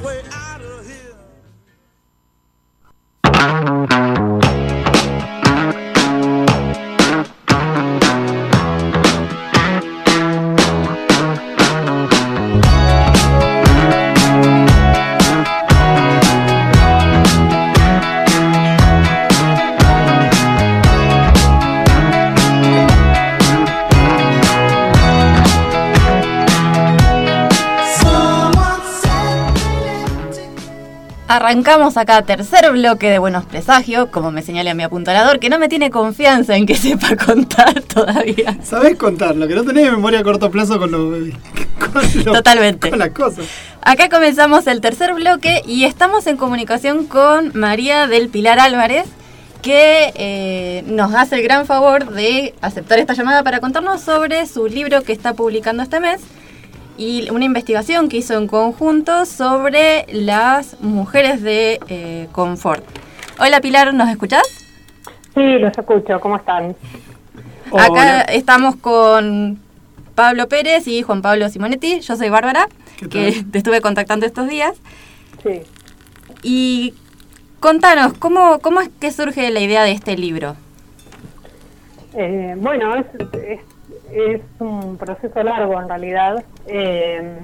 way Arrancamos acá tercer bloque de Buenos Presagios, como me señala mi apuntalador, que no me tiene confianza en que sepa contar todavía. Sabés contar, lo que no tenés memoria a corto plazo con, lo, Totalmente. con las cosas. Acá comenzamos el tercer bloque y estamos en comunicación con María del Pilar Álvarez, que eh, nos hace el gran favor de aceptar esta llamada para contarnos sobre su libro que está publicando este mes y una investigación que hizo en conjunto sobre las mujeres de eh, confort. Hola Pilar, ¿nos escuchás? Sí, los escucho, ¿cómo están? Acá estamos con Pablo Pérez y Juan Pablo Simonetti, yo soy Bárbara, que te estuve contactando estos días. Sí. Y contanos, ¿cómo, cómo es que surge la idea de este libro? Eh, bueno, es, es es un proceso largo en realidad. Eh,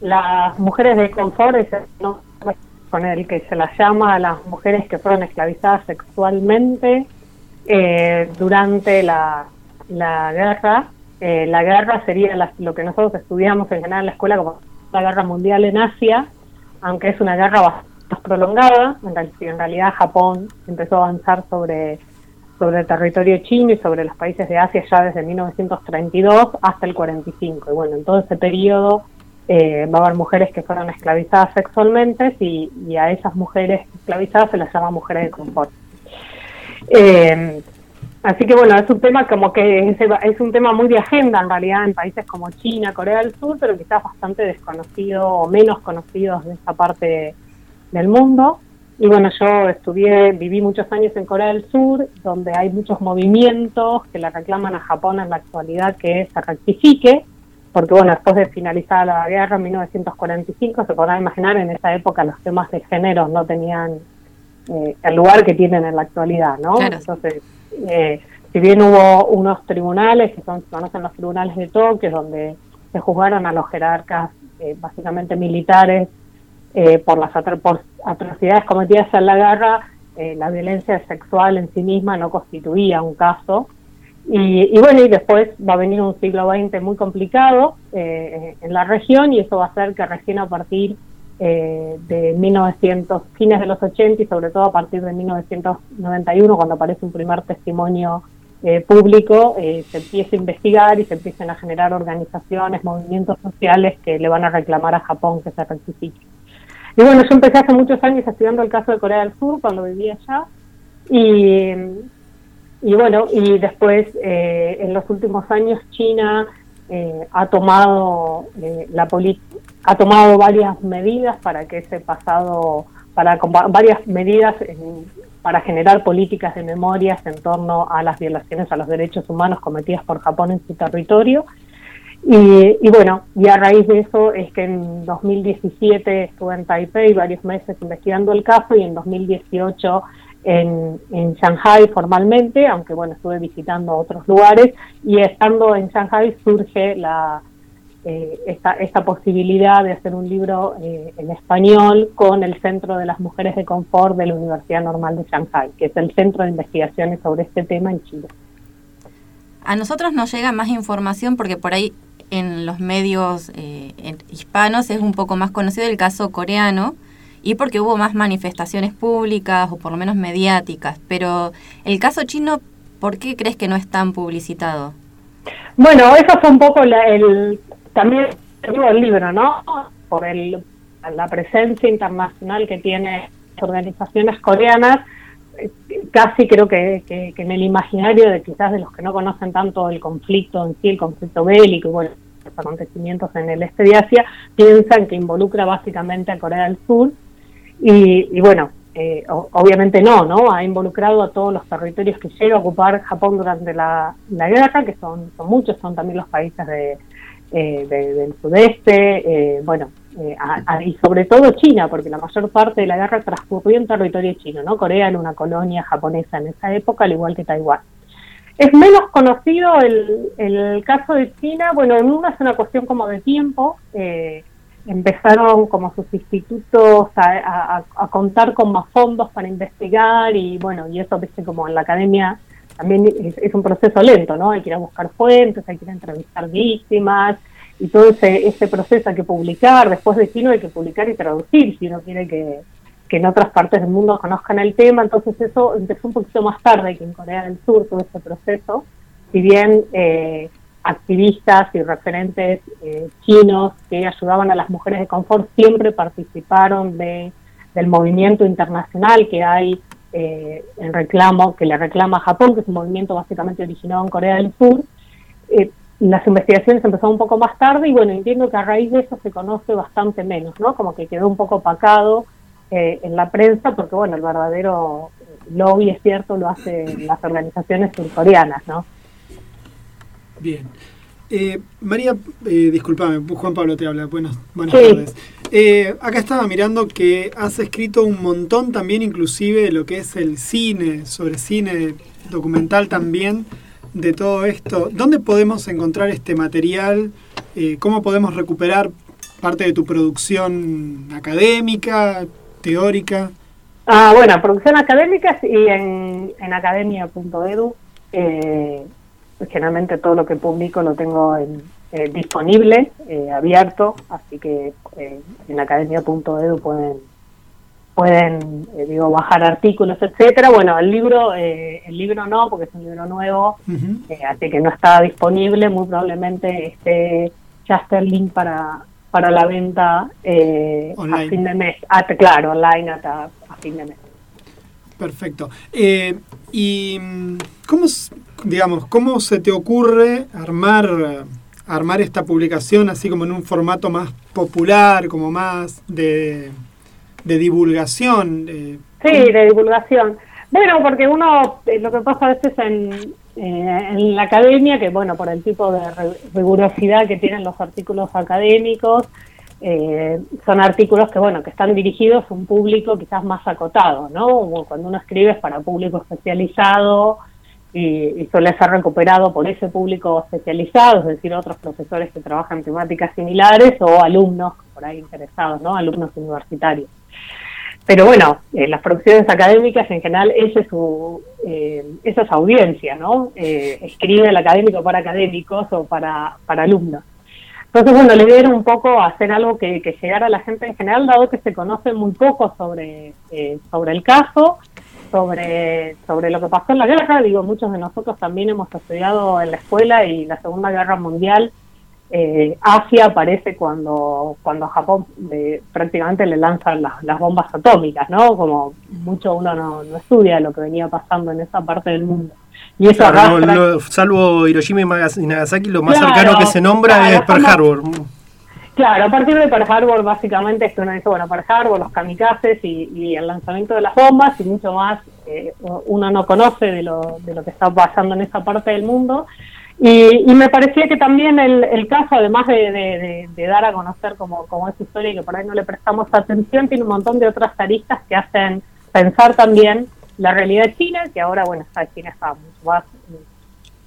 las mujeres de confort no, con el que se las llama a las mujeres que fueron esclavizadas sexualmente eh, durante la, la guerra. Eh, la guerra sería lo que nosotros estudiamos en general en la escuela como la guerra mundial en Asia, aunque es una guerra bastante prolongada. En, en realidad Japón empezó a avanzar sobre sobre el territorio chino y sobre los países de Asia ya desde 1932 hasta el 45. Y bueno, en todo ese periodo eh, va a haber mujeres que fueron esclavizadas sexualmente y, a esas mujeres esclavizadas se las llama mujeres de confort. Eh, así que bueno, es un tema como que es, es, un tema muy de agenda en realidad en países como China, Corea del Sur, pero quizás bastante desconocido o menos conocidos de esa parte del mundo. Y bueno, yo estudié, viví muchos años en Corea del Sur, donde hay muchos movimientos que le reclaman a Japón en la actualidad que se rectifique, porque bueno, después de finalizar la guerra en 1945, se podrá imaginar, en esa época los temas de género no tenían eh, el lugar que tienen en la actualidad, ¿no? Entonces, eh, si bien hubo unos tribunales, que son, se conocen los tribunales de Tokio, donde se juzgaron a los jerarcas eh, básicamente militares eh, por las atrocidades cometidas en la guerra, eh, la violencia sexual en sí misma no constituía un caso. Y, bueno, y después va a venir un siglo XX muy complicado eh, en la región y eso va a hacer que recién a partir de 1900, fines de los 80 y sobre todo a partir de 1991, cuando aparece un primer testimonio público, se empiece a investigar y se empiecen a generar organizaciones, movimientos sociales que le van a reclamar a Japón que se rectifique. Y bueno, yo empecé hace muchos años estudiando el caso de Corea del Sur cuando vivía allá. Y, y bueno, y después eh, en los últimos años China eh, ha tomado eh, la ha tomado varias medidas para que ese pasado, para varias medidas para generar políticas de memorias en torno a las violaciones a los derechos humanos cometidas por Japón en su territorio y, bueno, y a raíz de eso es que en 2017 estuve en Taipei varios meses investigando el caso y en 2018 en, en Shanghai formalmente, aunque bueno, estuve visitando otros lugares y estando en Shanghai surge la, eh, esta, esta, posibilidad de hacer un libro eh, en español con el Centro de las Mujeres de Confort de la Universidad Normal de Shanghai, que es el centro de investigaciones sobre este tema en Chile. A nosotros nos llega más información porque por ahí en los medios eh, hispanos es un poco más conocido el caso coreano y porque hubo más manifestaciones públicas o por lo menos mediáticas. Pero el caso chino, ¿por qué crees que no es tan publicitado? Bueno, eso fue un poco el, también el libro, ¿no? Por el, la presencia internacional que tiene organizaciones coreanas casi creo que, en el imaginario de quizás de los que no conocen tanto el conflicto en sí, el conflicto bélico y bueno, los acontecimientos en el este de Asia, piensan que involucra básicamente a Corea del Sur y, bueno, eh, obviamente no, ¿no? Ha involucrado a todos los territorios que llega a ocupar Japón durante la, guerra, que son, son muchos, son también los países de, eh, del sudeste, eh, bueno, eh, y sobre todo China, porque la mayor parte de la guerra transcurrió en territorio chino, ¿no? Corea era una colonia japonesa en esa época, al igual que Taiwán. Es menos conocido el, el caso de China, bueno, en una es una cuestión como de tiempo, eh, empezaron como sus institutos a, contar con más fondos para investigar y bueno, y eso, viste, como en la academia también es, un proceso lento, ¿no? Hay que ir a buscar fuentes, hay que ir a entrevistar víctimas y todo ese, ese proceso hay que publicar, después de China hay que publicar y traducir si uno quiere que, que en otras partes del mundo conozcan el tema, entonces eso empezó un poquito más tarde que en Corea del Sur todo ese proceso, si bien eh, activistas y referentes eh, chinos que ayudaban a las mujeres de confort siempre participaron de, del movimiento internacional que hay eh, en reclamo, que le reclama a Japón, que es un movimiento básicamente originado en Corea del Sur. Las investigaciones empezaron un poco más tarde y bueno, entiendo que a raíz de eso se conoce bastante menos, ¿no? Como que quedó un poco opacado eh, en la prensa, porque bueno, el verdadero lobby, es cierto, lo hacen las organizaciones surcoreanas, ¿no? Bien. Eh, María, eh, discúlpame, Juan Pablo te habla, buenas, buenas tardes. Eh, acá estaba mirando que has escrito un montón también, inclusive lo que es el cine, sobre cine documental también, de todo esto. ¿Dónde podemos encontrar este material? ¿Cómo podemos recuperar parte de tu producción académica? teórica? Ah, bueno, producción académica y en, en academia.edu. Eh, generalmente todo lo que publico lo tengo en, eh, disponible, eh, abierto, así que eh, en academia.edu pueden pueden digo bajar artículos etcétera bueno el libro el libro no porque es un libro nuevo así que no está disponible muy probablemente esté ya el link para para la venta eh, a fin de mes. Ah, claro, online hasta a fin de mes. Perfecto. Eh, y cómo, digamos, cómo se te ocurre armar armar esta publicación así como en un formato más popular, como más de, de divulgación? Eh, sí, de divulgación. Bueno, porque uno, lo que pasa a veces en, eh, en la academia, que bueno, por el tipo de rigurosidad que tienen los artículos académicos, eh, son artículos que bueno, que están dirigidos a un público quizás más acotado, ¿no? Cuando uno escribe es para público especializado y, suele ser recuperado por ese público especializado, es decir, otros profesores que trabajan temáticas similares o alumnos por ahí interesados, ¿no? Alumnos universitarios. Pero bueno, en las producciones académicas en general ese es su, eh, esa es audiencia, ¿no? Eh, escribe el académico para académicos o para, para alumnos. Entonces, bueno, le dieron un poco hacer algo que, que, llegara a la gente en general, dado que se conoce muy poco sobre, eh, sobre el caso, sobre, sobre lo que pasó en la guerra. Digo, muchos de nosotros también hemos estudiado en la escuela y la Segunda Guerra Mundial eh, Asia aparece cuando, cuando Japón eh, prácticamente le lanzan las, bombas atómicas, ¿no? Como mucho uno no, estudia lo que venía pasando en esa parte del mundo. Y eso salvo Hiroshima y Nagasaki, lo más cercano que se nombra es Pearl Harbor. Claro, a partir de Pearl Harbor básicamente esto uno dice, bueno, Pearl Harbor, los kamikazes y, el lanzamiento de las bombas y mucho más eh, uno no conoce de lo, de lo que está pasando en esa parte del mundo. Y, me parecía que también el, caso, además de, dar a conocer como, como historia y que por ahí no le prestamos atención, tiene un montón de otras aristas que hacen pensar también la realidad china, que ahora, bueno, está, China está mucho más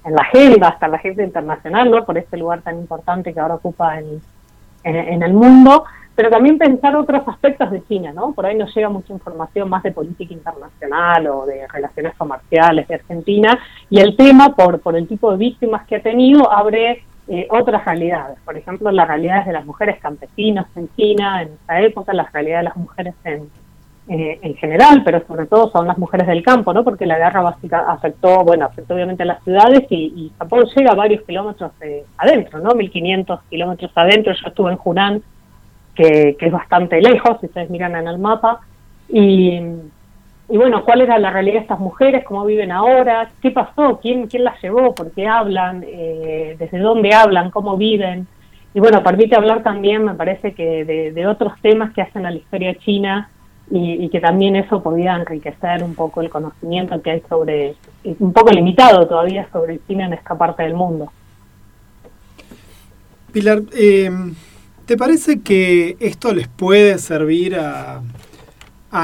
en la agenda, hasta la agenda internacional, ¿no? Por este lugar tan importante que ahora ocupa en, en el mundo pero también pensar otros aspectos de China, ¿no? Por ahí nos llega mucha información más de política internacional o de relaciones comerciales de Argentina y el tema, por, por el tipo de víctimas que ha tenido, abre eh, otras realidades. Por ejemplo, las realidades de las mujeres campesinas en China en esa época, las realidades de las mujeres en, eh, en general, pero sobre todo son las mujeres del campo, ¿no? Porque la guerra básica afectó, bueno, afectó obviamente a las ciudades y, Japón llega varios kilómetros eh, adentro, ¿no? 1500 kilómetros adentro. Yo estuve en Hunan que, es bastante lejos, si ustedes miran en el mapa. Y, bueno, ¿cuál era la realidad de estas mujeres? ¿Cómo viven ahora? ¿Qué pasó? ¿Quién, quién las llevó? ¿Por qué hablan? Eh, ¿Desde dónde hablan? ¿Cómo viven? Y bueno, permite hablar también, me parece que de, otros temas que hacen a la historia china y, que también eso podía enriquecer un poco el conocimiento que hay sobre, un poco limitado todavía sobre China en esta parte del mundo. Pilar, eh, ¿Te parece que esto les puede servir a,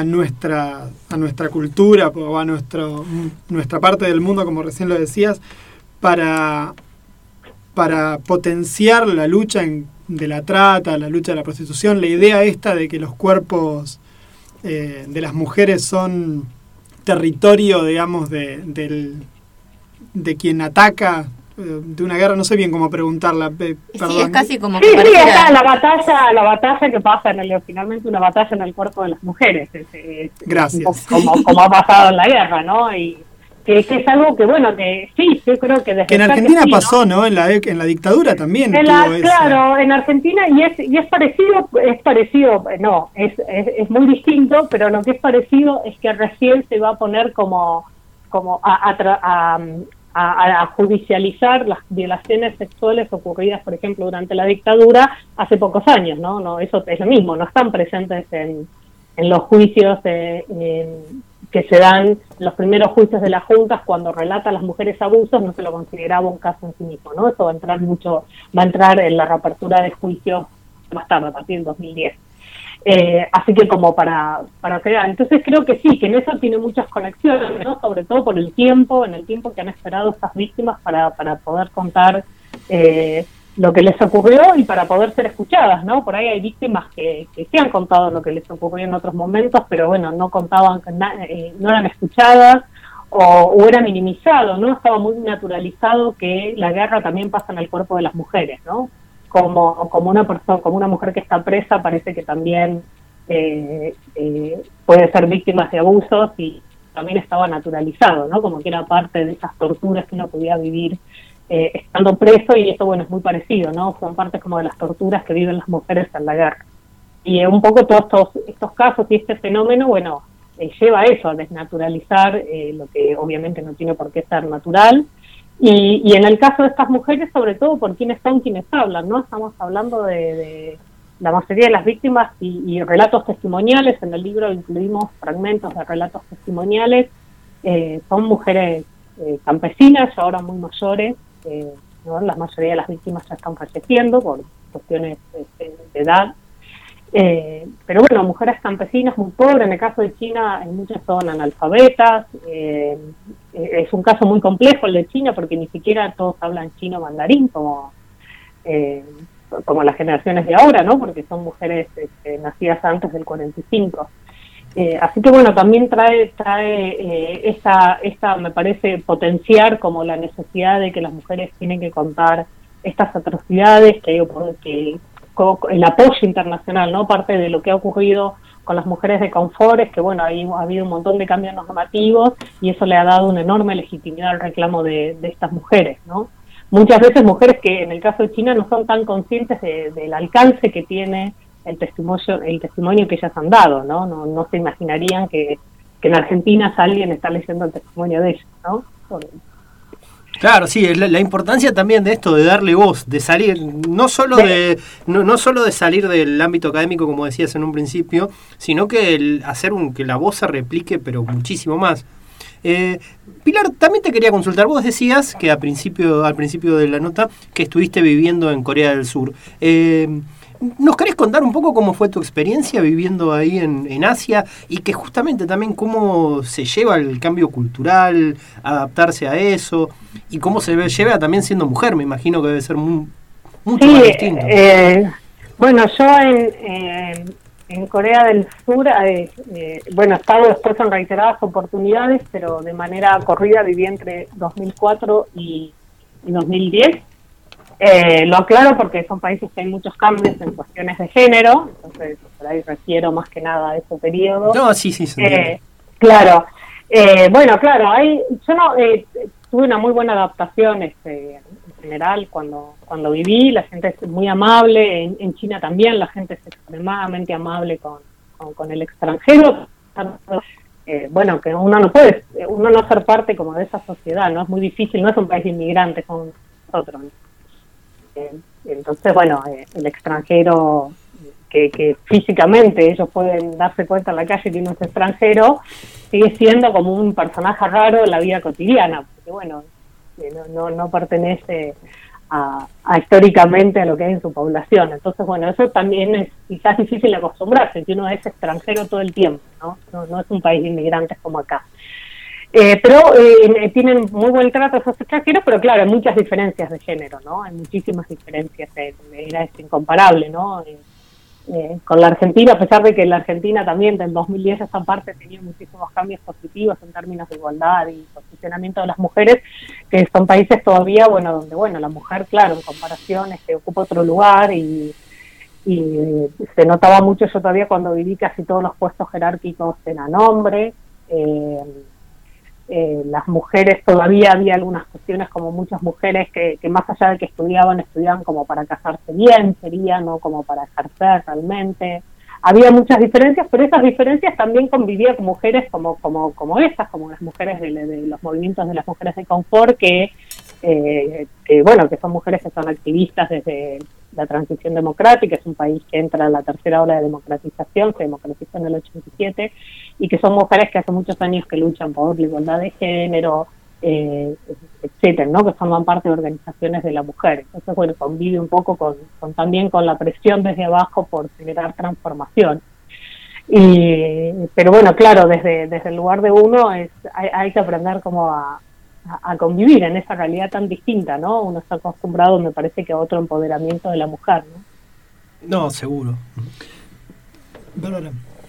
nuestra, a nuestra cultura o a nuestra parte del mundo, como recién lo decías, para, para potenciar la lucha de la trata, la lucha de la prostitución, la idea esta de que los cuerpos eh, de las mujeres son territorio, digamos, de, de quien ataca de una guerra, no sé bien cómo preguntarla. sí, es casi como que sí, sí, la batalla, la batalla que pasa en el, finalmente una batalla en el cuerpo de las mujeres. Gracias. Como, como ha pasado en la guerra, ¿no? Y que, es algo que, bueno, que sí, yo creo que desde Que en Argentina pasó, ¿no? En la, en la dictadura también. claro, en Argentina, y es, y es parecido, es parecido, no, es, es, es muy distinto, pero lo que es parecido es que recién se va a poner como como a, a, a, judicializar las violaciones sexuales ocurridas, por ejemplo, durante la dictadura hace pocos años, ¿no? no eso es lo mismo, no están presentes en, en los juicios que se dan, los primeros juicios de las juntas, cuando relata a las mujeres abusos, no se lo consideraba un caso en sí mismo, ¿no? Eso va a entrar mucho, va a entrar en la reapertura de juicios más tarde, a partir del 2010. Eh, así que como para, para crear. Entonces creo que sí, que en eso tiene muchas conexiones, ¿no? sobre todo por el tiempo, en el tiempo que han esperado estas víctimas para, para poder contar eh, lo que les ocurrió y para poder ser escuchadas, ¿no? Por ahí hay víctimas que, que sí han contado lo que les ocurrió en otros momentos, pero bueno, no contaban, eh, no eran escuchadas o, o, era minimizado, ¿no? Estaba muy naturalizado que la guerra también pasa en el cuerpo de las mujeres, ¿no? Como, como una persona, como una mujer que está presa, parece que también eh, eh, puede ser víctima de abusos y también estaba naturalizado, ¿no? Como que era parte de esas torturas que uno podía vivir eh, estando preso y esto, bueno, es muy parecido, ¿no? Son partes como de las torturas que viven las mujeres en la guerra. Y un poco todos estos, estos casos y este fenómeno, bueno, lleva a eso, a desnaturalizar lo que obviamente no tiene por qué ser natural y, y, en el caso de estas mujeres, sobre todo por quiénes son quienes hablan, ¿no? Estamos hablando de, la mayoría de las víctimas y, relatos testimoniales. En el libro incluimos fragmentos de relatos testimoniales. Eh, son mujeres eh, campesinas, ahora muy mayores. Eh, La mayoría de las víctimas ya están falleciendo por cuestiones este, de edad. Eh, pero bueno, mujeres campesinas muy pobres, en el caso de China, en muchas son analfabetas. Eh, es un caso muy complejo el de China porque ni siquiera todos hablan chino mandarín como, eh, como las generaciones de ahora, ¿no? Porque son mujeres este, nacidas antes del 45. Eh, así que bueno, también trae, trae eh, esta, esta, me parece, potenciar como la necesidad de que las mujeres tienen que contar estas atrocidades que, que el apoyo internacional, ¿no? Parte de lo que ha ocurrido con las mujeres de confort es que, bueno, ha habido un montón de cambios normativos y eso le ha dado una enorme legitimidad al reclamo de, estas mujeres, ¿no? Muchas veces mujeres que en el caso de China no son tan conscientes del alcance que tiene el testimonio, el testimonio que ellas han dado, ¿no? No, no se imaginarían que, que en Argentina alguien está leyendo el testimonio de ellas, ¿no? Claro, sí, la, importancia también de esto, de darle voz, de salir, no solo de, no, no solo de salir del ámbito académico, como decías en un principio, sino que el hacer un, que la voz se replique, pero muchísimo más. Eh, Pilar, también te quería consultar. Vos decías que a principio, al principio de la nota que estuviste viviendo en Corea del Sur. Eh, ¿Nos querés contar un poco cómo fue tu experiencia viviendo ahí en, Asia y que justamente también cómo se lleva el cambio cultural, adaptarse a eso y cómo se lleva también siendo mujer? Me imagino que debe ser mucho más distinto. Eh, bueno, yo en, en, Corea del Sur, eh, eh, bueno, he estado después en reiteradas oportunidades, pero de manera corrida viví entre 2004 y, y 2010 eh, lo aclaro porque son países que hay muchos cambios en cuestiones de género, entonces por ahí refiero más que nada a ese periodo. No, sí, sí, sí. Eh, claro. Eh, bueno, claro, hay, yo no eh, tuve una muy buena adaptación este, en general cuando, cuando viví, la gente es muy amable, en, China también la gente es extremadamente amable con, con, el extranjero. Eh, bueno, que uno no puede, uno no ser parte como de esa sociedad, ¿no? Es muy difícil, no es un país de inmigrantes como nosotros. Entonces, bueno, eh, el extranjero que, físicamente ellos pueden darse cuenta en la calle que uno es extranjero, sigue siendo como un personaje raro en la vida cotidiana, porque bueno, eh, no, no, pertenece a, históricamente a lo que hay en su población. Entonces, bueno, eso también es quizás difícil acostumbrarse, que uno es extranjero todo el tiempo, ¿no? No, es un país de inmigrantes como acá. Eh, pero eh, tienen muy buen trato a esos extranjeros, pero claro, hay muchas diferencias de género, ¿no? Hay muchísimas diferencias, era es incomparable, ¿no? Eh, con la Argentina, a pesar de que la Argentina también del 2010 esa parte tenía muchísimos cambios positivos en términos de igualdad y posicionamiento de las mujeres, que son países todavía, bueno, donde, bueno, la mujer, claro, en comparación, este, ocupa otro lugar y, se notaba mucho yo todavía cuando viví casi todos los puestos jerárquicos eran hombres. Eh, eh, las mujeres todavía había algunas cuestiones como muchas mujeres que, más allá de que estudiaban, estudiaban como para casarse bien, sería, no como para ejercer realmente. Había muchas diferencias, pero esas diferencias también convivían con mujeres como, como, como esas, como las mujeres de, los movimientos de las mujeres de confort, que, eh, que, bueno, que son mujeres que son activistas desde la transición democrática, es un país que entra en la tercera ola de democratización, se democratizó en el 87, y que son mujeres que hace muchos años que luchan por la igualdad de género, eh, etcétera, ¿no? que forman parte de organizaciones de la mujer. Entonces, bueno, convive un poco con, también con la presión desde abajo por generar transformación. Y, pero bueno, claro, desde, desde el lugar de uno es, hay, hay que aprender cómo a, a, convivir en esa realidad tan distinta, ¿no? Uno está acostumbrado, me parece, que a otro empoderamiento de la mujer, ¿no? No, seguro.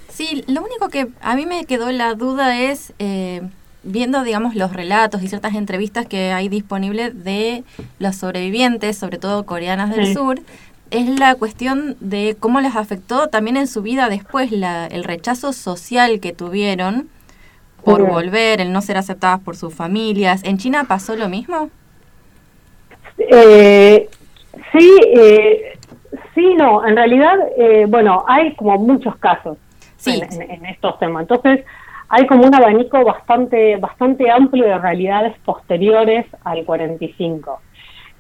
Sí, lo único que a mí me quedó la duda es, eh, viendo, digamos, los relatos y ciertas entrevistas que hay disponibles de los sobrevivientes, sobre todo coreanas del sur, es la cuestión de cómo les afectó también en su vida después la, el rechazo social que tuvieron por volver, el no ser aceptadas por sus familias. ¿En China pasó lo mismo? Eh, sí, eh, sí, no. En realidad, eh, bueno, hay como muchos casos en, estos temas. Entonces, hay como un abanico bastante, bastante amplio de realidades posteriores al 45.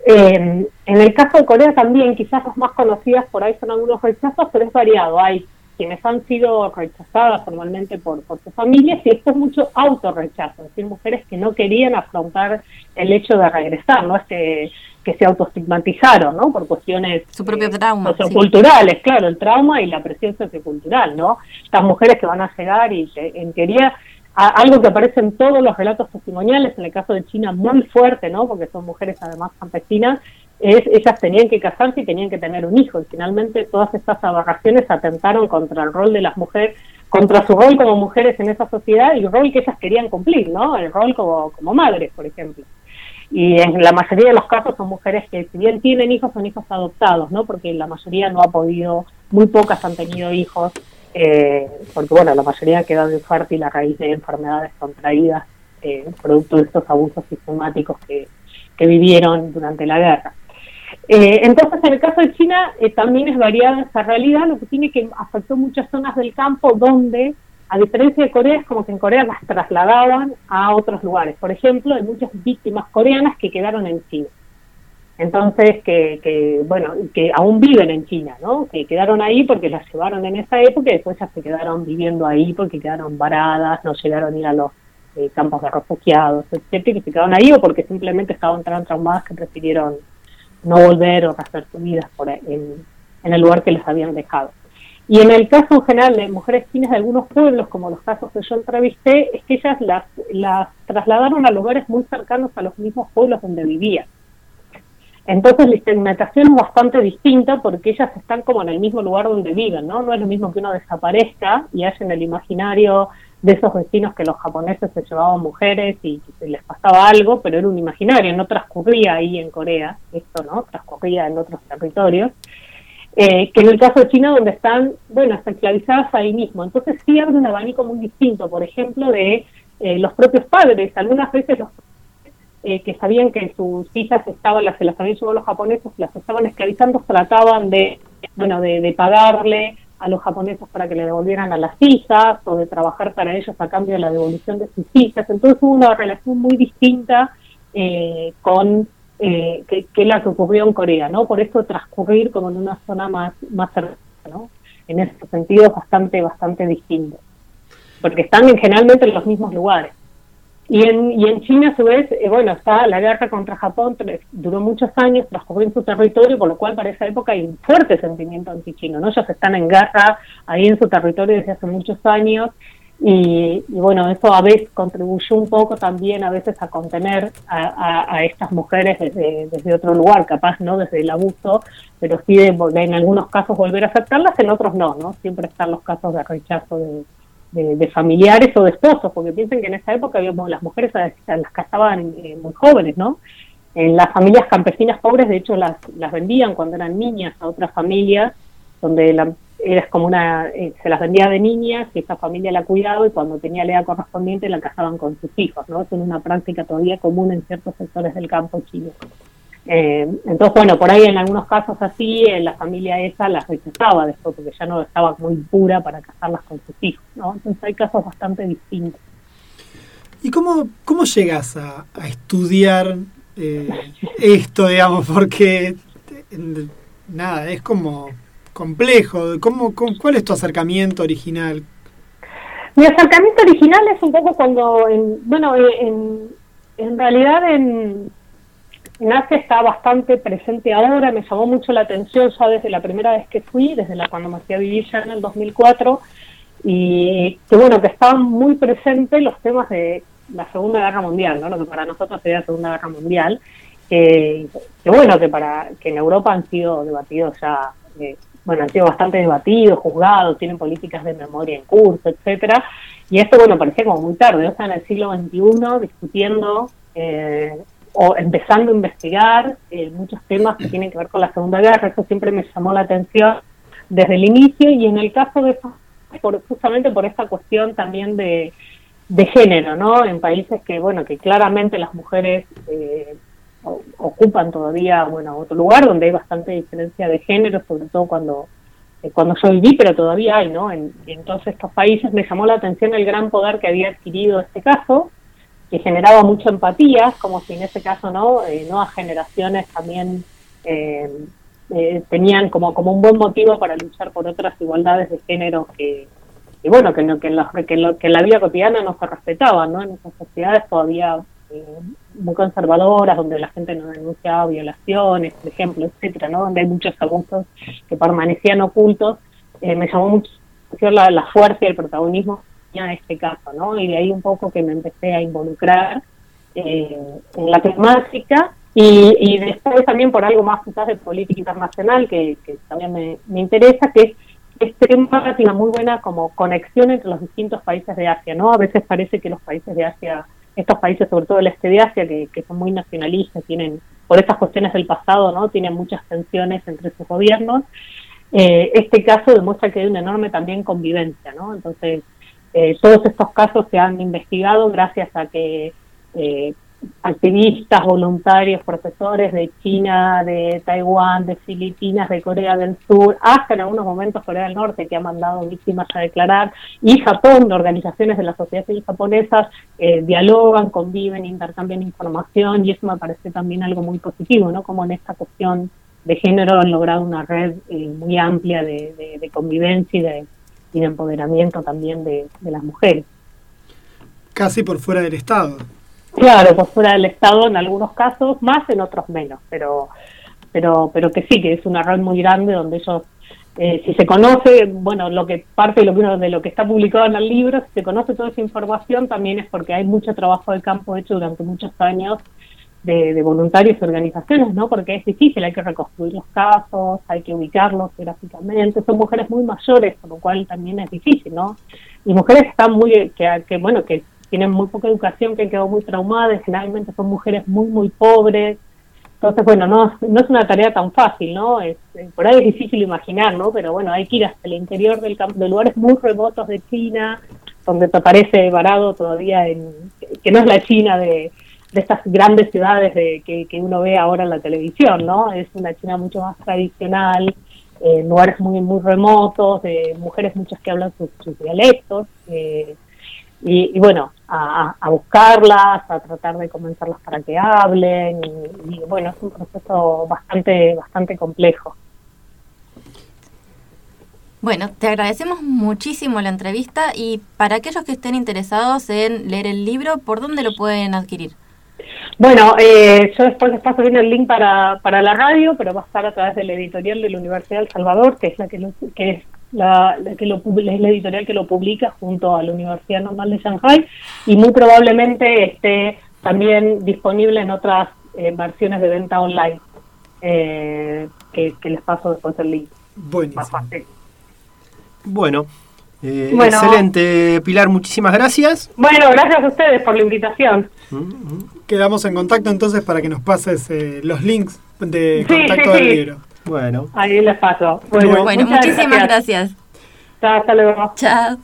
en el caso de Corea también, quizás las más conocidas por ahí son algunos rechazos, pero es variado. Hay quienes han sido rechazadas formalmente por, por sus familias y esto es mucho autorrechazo, es decir, mujeres que no querían afrontar el hecho de regresar, no es que, se autoestigmatizaron, ¿no? Por cuestiones Su propio eh, trauma, socioculturales, claro, el trauma y la presión sociocultural, ¿no? Estas mujeres que van a llegar y en teoría algo que aparece en todos los relatos testimoniales, en el caso de China muy fuerte, ¿no? Porque son mujeres además campesinas, es, ellas tenían que casarse y tenían que tener un hijo. Y finalmente todas estas aberraciones atentaron contra el rol de las mujeres, contra su rol como mujeres en esa sociedad y el rol que ellas querían cumplir, ¿no? El rol como, como madres, por ejemplo. Y en la mayoría de los casos son mujeres que si bien tienen hijos, son hijos adoptados, ¿no? Porque la mayoría no ha podido, muy pocas han tenido hijos, eh, porque bueno, la mayoría ha quedado infértil a raíz de enfermedades contraídas, eh, producto de estos abusos sistemáticos que, que vivieron durante la guerra. Eh, entonces, en el caso de China eh, también es variada esa realidad, lo que tiene que afectó muchas zonas del campo donde, a diferencia de Corea, es como que en Corea las trasladaban a otros lugares. Por ejemplo, hay muchas víctimas coreanas que quedaron en China. Entonces, que, que, bueno, que aún viven en China, ¿no? Que quedaron ahí porque las llevaron en esa época y después ya se quedaron viviendo ahí porque quedaron varadas, no llegaron a ir a los eh, campos de refugiados, etcétera, que se quedaron ahí o porque simplemente estaban tan traumadas que prefirieron no volver o hacer su vida por en, el lugar que les habían dejado. Y en el caso en general de mujeres chinas de algunos pueblos, como los casos que yo entrevisté, es que ellas las, las trasladaron a lugares muy cercanos a los mismos pueblos donde vivían. Entonces la segmentación es bastante distinta porque ellas están como en el mismo lugar donde viven, ¿no? No es lo mismo que uno desaparezca y haya en el imaginario de esos vecinos que los japoneses se llevaban mujeres y les pasaba algo, pero era un imaginario, no transcurría ahí en Corea, esto no, transcurría en otros territorios, eh, que en el caso de China donde están, bueno, esclavizadas ahí mismo. Entonces sí abre un abanico muy distinto, por ejemplo, de eh, los propios padres. Algunas veces los eh, que sabían que sus hijas estaban, las, se las habían llevado los japoneses, las estaban esclavizando, trataban de, bueno, de pagarle a los japoneses para que le devolvieran a las hijas o de trabajar para ellos a cambio de la devolución de sus hijas. Entonces hubo una relación muy distinta eh, con eh, que, la que ocurrió en Corea, ¿no? Por eso transcurrir como en una zona más, más cercana, ¿no? En ese sentido bastante, bastante distinto. Porque están en, generalmente en los mismos lugares. Y en, y en China, a su vez, eh, bueno, está la guerra contra Japón, duró muchos años, transcurrió en su territorio, por lo cual para esa época hay un fuerte sentimiento antichino, ¿no? Ellos están en guerra ahí en su territorio desde hace muchos años, y, bueno, eso a veces contribuyó un poco también a veces a contener a, estas mujeres desde, desde, otro lugar, capaz no desde el abuso, pero sí de, en algunos casos volver a aceptarlas, en otros no, ¿no? Siempre están los casos de rechazo de, familiares o de esposos, porque piensen que en esa época habíamos, las mujeres las casaban eh, muy jóvenes, ¿no? En las familias campesinas pobres, de hecho, las, las vendían cuando eran niñas a otras familias, donde la, era como una, eh, se las vendía de niñas y esa familia la cuidaba y cuando tenía la edad correspondiente la casaban con sus hijos, ¿no? Es una práctica todavía común en ciertos sectores del campo chino. Eh, entonces, bueno, por ahí en algunos casos así, en la familia esa las rechazaba después porque ya no estaba muy pura para casarlas con sus hijos, ¿no? Entonces hay casos bastante distintos. ¿Y cómo, cómo llegas a, estudiar eh, esto, digamos? Porque, nada, es como complejo. ¿Cómo, ¿Cuál es tu acercamiento original? Mi acercamiento original es un poco cuando, en, bueno, en, en realidad en, Asia está bastante presente ahora, me llamó mucho la atención ya desde la primera vez que fui, desde la cuando me fui a vivir ya en el 2004, y que bueno, que estaban muy presentes los temas de la Segunda Guerra Mundial, ¿no? lo que para nosotros sería la Segunda Guerra Mundial, que, bueno, que para que en Europa han sido debatidos ya eh, bueno, han sido bastante debatidos, juzgados, tienen políticas de memoria en curso, etcétera, y esto, bueno, parecía como muy tarde, o sea, en el siglo XXI discutiendo eh, o empezando a investigar eh, muchos temas que tienen que ver con la Segunda Guerra, eso siempre me llamó la atención desde el inicio, y en el caso de eso, por, justamente por esta cuestión también de, de género, ¿no? En países que, bueno, que claramente las mujeres eh, ocupan todavía bueno otro lugar donde hay bastante diferencia de género sobre todo cuando eh, cuando yo viví pero todavía hay no en, todos estos países me llamó la atención el gran poder que había adquirido este caso que generaba mucha empatía como si en ese caso no eh, nuevas generaciones también eh, tenían como como un buen motivo para luchar por otras igualdades de género que, bueno que, que, en que, que en la vida cotidiana no se respetaban no en esas sociedades todavía eh, muy conservadoras, donde la gente no denunciaba violaciones, por ejemplo, etcétera, ¿no? Donde hay muchos abusos que permanecían ocultos, eh, me llamó mucho la, la fuerza y el protagonismo en este caso, ¿no? Y de ahí un poco que me empecé a involucrar eh, en la temática y, y, después también por algo más quizás de política internacional que, que también me, interesa, que es este tema tiene muy buena como conexión entre los distintos países de Asia, ¿no? A veces parece que los países de Asia estos países, sobre todo el este de Asia, que, son muy nacionalistas, tienen, por estas cuestiones del pasado, ¿no? Tienen muchas tensiones entre sus gobiernos. Eh, este caso demuestra que hay una enorme también convivencia, ¿no? Entonces, eh, todos estos casos se han investigado gracias a que eh, activistas, voluntarios, profesores de China, de Taiwán, de Filipinas, de Corea del Sur, hasta en algunos momentos Corea del Norte, que ha mandado víctimas a declarar, y Japón, de organizaciones de la sociedad civil japonesas, eh, dialogan, conviven, intercambian información, y eso me parece también algo muy positivo, ¿no? Como en esta cuestión de género han logrado una red eh, muy amplia de, convivencia y de, y de empoderamiento también de las mujeres. Casi por fuera del Estado. Claro, por fuera del Estado en algunos casos, más en otros menos, pero pero pero que sí, que es una red muy grande donde ellos, eh, si se conoce, bueno, lo que parte de lo, que de lo que está publicado en el libro, si se conoce toda esa información, también es porque hay mucho trabajo de campo hecho durante muchos años de, voluntarios y organizaciones, ¿no? Porque es difícil, hay que reconstruir los casos, hay que ubicarlos gráficamente, son mujeres muy mayores, por lo cual también es difícil, ¿no? Y mujeres que están muy, que, que bueno, que tienen muy poca educación, que han quedado muy traumadas, generalmente son mujeres muy, muy pobres. Entonces, bueno, no, no es una tarea tan fácil, ¿no? Es, eh, por ahí es difícil imaginar, ¿no? Pero bueno, hay que ir hasta el interior del campo, de lugares muy remotos de China, donde te aparece varado todavía en, que no es la China de, estas grandes ciudades de, que, uno ve ahora en la televisión, ¿no? Es una China mucho más tradicional, eh, lugares muy, muy remotos, de mujeres muchas que hablan sus, dialectos. Eh, y, bueno, a, buscarlas, a tratar de convencerlas para que hablen y, bueno, es un proceso bastante, bastante complejo. Bueno, te agradecemos muchísimo la entrevista y para aquellos que estén interesados en leer el libro, ¿por dónde lo pueden adquirir? Bueno, eh, yo después les paso bien el link para, para la radio, pero va a estar a través de la editorial de la Universidad del Salvador, que es la que, lo, que es la, la que lo, es la editorial que lo publica junto a la Universidad Normal de Shanghai y muy probablemente esté también disponible en otras eh, versiones de venta online, eh, que, que les paso después el link. Buenísimo. Más fácil. Bueno, eh, Bueno. excelente, Pilar, muchísimas gracias. Bueno, gracias a ustedes por la invitación. Quedamos en contacto entonces para que nos pases eh, los links de Sí, contacto sí, del sí. libro. Bueno, Ahí les paso. Bueno, muchísimas gracias. Chao, Hasta luego. Chao.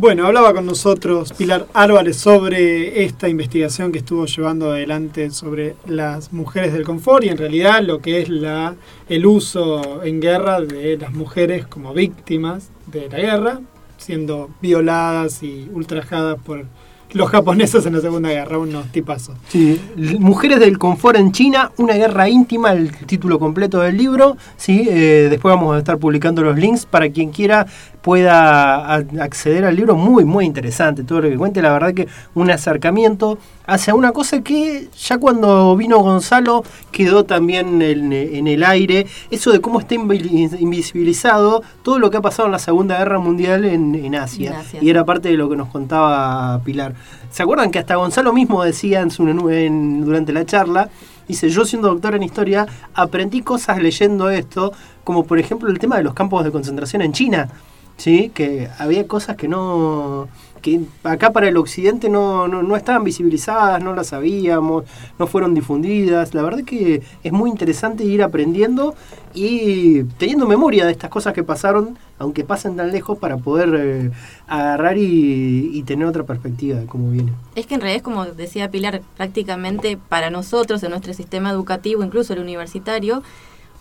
Bueno, hablaba con nosotros Pilar Álvarez sobre esta investigación que estuvo llevando adelante sobre las mujeres del confort y en realidad lo que es la, el uso en guerra de las mujeres como víctimas de la guerra, siendo violadas y ultrajadas por los japoneses en la Segunda Guerra, unos tipazos. Sí, Mujeres del confort en China, una guerra íntima, el título completo del libro. Sí, eh, después vamos a estar publicando los links para quien quiera pueda acceder al libro. Muy, muy interesante todo lo que cuente. La verdad que un acercamiento hacia una cosa que ya cuando vino Gonzalo quedó también en, en el aire. Eso de cómo está invi- invisibilizado todo lo que ha pasado en la Segunda Guerra Mundial en, en Asia. En Asia. Y era parte de lo que nos contaba Pilar. ¿Se acuerdan que hasta Gonzalo mismo decía en su, en- durante la charla? Dice, yo siendo doctor en historia, aprendí cosas leyendo esto, como por ejemplo el tema de los campos de concentración en China, ¿sí? Que había cosas que no que acá para el occidente no, no, no estaban visibilizadas, no las sabíamos, no fueron difundidas. La verdad que es muy interesante ir aprendiendo y teniendo memoria de estas cosas que pasaron, aunque pasen tan lejos, para poder eh, agarrar y, y tener otra perspectiva de cómo viene. Es que en realidad, como decía Pilar, prácticamente para nosotros, en nuestro sistema educativo, incluso el universitario,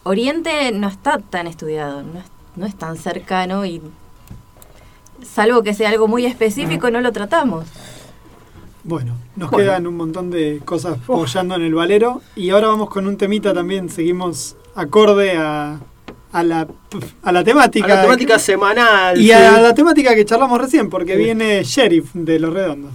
Oriente no está tan estudiado, no no es tan cercano y salvo que sea algo muy específico, no lo tratamos. Bueno, nos Bueno. quedan un montón de cosas apoyando en el valero y ahora vamos con un temita también, seguimos acorde a, a, la, a la temática. A la temática semanal. y sí. a la temática que charlamos recién, porque Sí. viene Sheriff de Los Redondos.